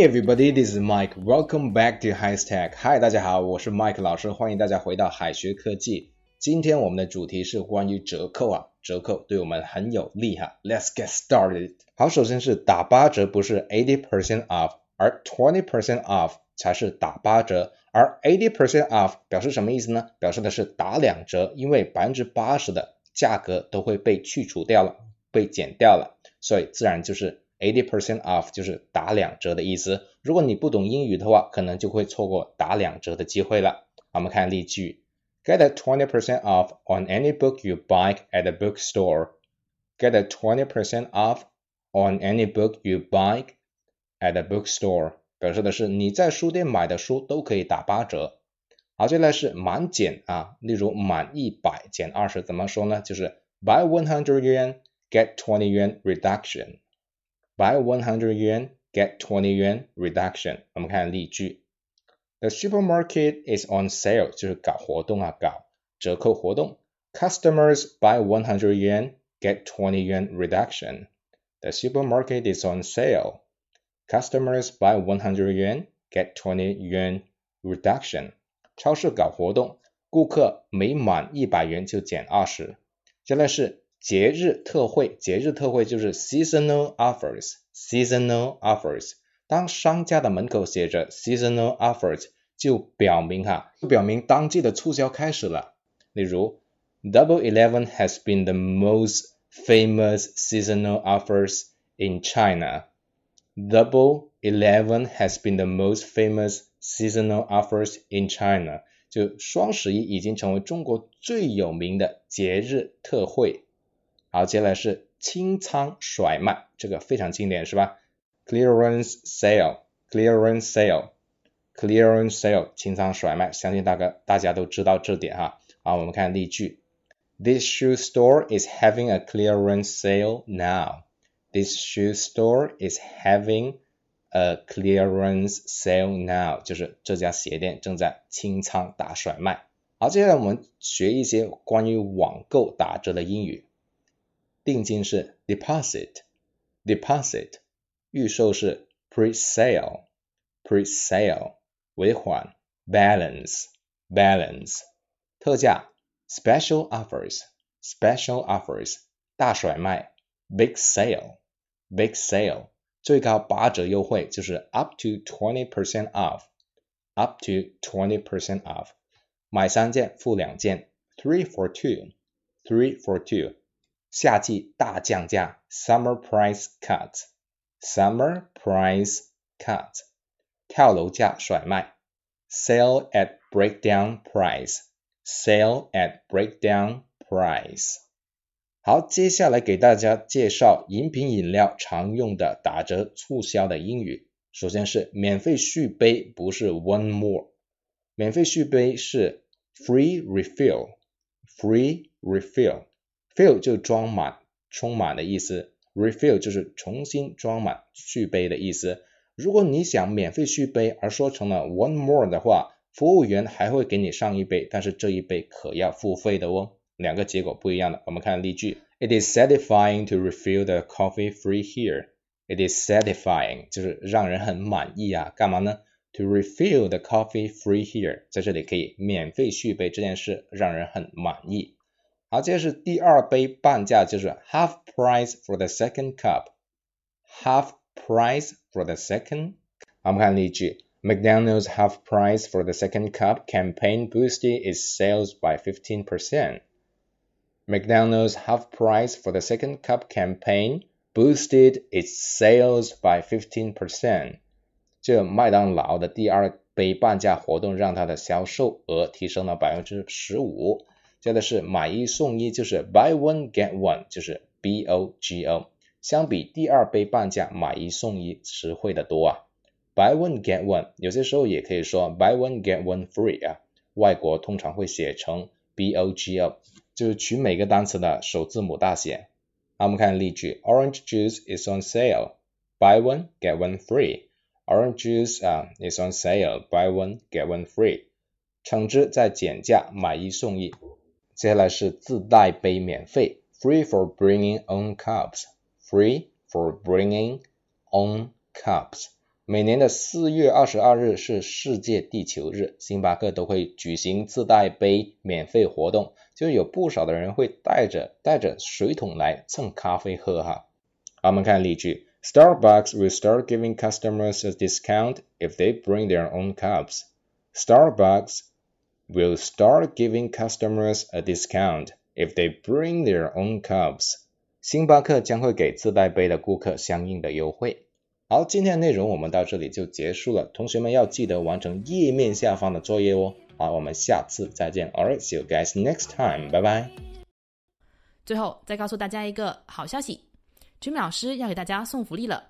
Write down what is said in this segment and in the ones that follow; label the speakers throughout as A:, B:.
A: Hey everybody, this is Mike. Welcome back to High Tech. Hi，大家好，我是 Mike 老师，欢迎大家回到海学科技。今天我们的主题是关于折扣啊，折扣对我们很有利哈。Let's get started. 好，首先是打八折，不是 eighty percent off，而 twenty percent off 才是打八折。而 eighty percent off 表示什么意思呢？表示的是打两折，因为百分之八十的价格都会被去除掉了，被减掉了，所以自然就是。Eighty percent off 就是打两折的意思。如果你不懂英语的话，可能就会错过打两折的机会了。我们看例句：Get a twenty percent off on any book you buy at a bookstore. Get a twenty percent off on any book you buy at a bookstore，表示的是你在书店买的书都可以打八折。好，接下来是满减啊，例如满一百减二十怎么说呢？就是 Buy one hundred yuan, get twenty yuan reduction。 Buy 100 yuan, get 20 yuan reduction。我们看例句：The supermarket is on sale，就是搞活动啊，搞折扣活动。Customers buy 100 yuan, get 20 yuan reduction. The supermarket is on sale. Customers buy 100 yuan, get 20 yuan reduction. 超市搞活动，顾客每满一百元就减二十。接下来是 节日特惠，节日特惠就是 seasonal offers，seasonal offers。当商家的门口写着 seasonal offers，就表明哈，就表明当季的促销开始了。例如，Double Eleven has been the most famous seasonal offers in China. Double Eleven has been the most famous seasonal offers in China. 就双十一已经成为中国最有名的节日特惠。好，接下来是清仓甩卖，这个非常经典是吧？Clearance sale，clearance sale，clearance sale，清仓甩卖，相信大概大家都知道这点哈。好，我们看例句：This shoe store is having a clearance sale now. This shoe store is having a clearance sale now，就是这家鞋店正在清仓大甩卖。好，接下来我们学一些关于网购打折的英语。定金是 deposit，deposit，预售是 pre-sale，pre-sale，尾款 balance，balance，特价 special offers，special offers，大甩卖 big sale，big sale，最高八折优惠就是 up to twenty percent off，up to twenty percent off，买三件付两件 three for two，three for two。 夏季大降价，summer price cut，summer price cut，跳楼价甩卖，sale at breakdown price，sale at breakdown price。好，接下来给大家介绍饮品饮料常用的打折促销的英语。首先是免费续杯，不是 one more，免费续杯是 free refill，free refill。 Fill 就装满、充满的意思，refill 就是重新装满、续杯的意思。如果你想免费续杯而说成了 one more 的话，服务员还会给你上一杯，但是这一杯可要付费的哦。两个结果不一样的。我们看例句：It is satisfying to refill the coffee free here. It is satisfying 就是让人很满意啊。干嘛呢？To refill the coffee free here，在这里可以免费续杯这件事让人很满意。好，这是第二杯半价，就是 half price for the second cup。half price for the second。我们看例句：McDonald's half price for the second cup campaign boosted its sales by 15%. McDonald's half price for the second cup campaign boosted its sales by 15%. 这麦当劳的第二杯半价活动让它的销售额提升了百分之十五。 接的是买一送一，就是 buy one get one，就是 B O G O。相比第二杯半价，买一送一实惠的多啊。buy one get one，有些时候也可以说 buy one get one free 啊。外国通常会写成 B O G O，就是取每个单词的首字母大写。那，我们看例句：Orange juice is on sale，buy one get one free。Orange juice 啊 is on sale，buy one get one free。橙汁在减价，买一送一。接下来是自带杯免费，free for bringing own cups，free for bringing own cups，每年的四月二十二日是世界地球日，星巴克都会举行自带杯免费活动，就有不少的人会带着带着水桶来蹭咖啡喝哈。好，我们看例句：Starbucks will start giving customers a discount if they bring their own cups. Starbucks will start giving customers a discount if they bring their own cups. 星巴克将会给自带杯的顾客相应的优惠。好，今天的内容我们到这里就结束了。同学们要记得完成页面下方的作业哦。好，我们下次再见。All right, see you guys next time. 拜拜。
B: 最后再告诉大家一个好消息，Jimmy 老师要给大家送福利了，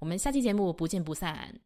B: 我们下期节目不见不散。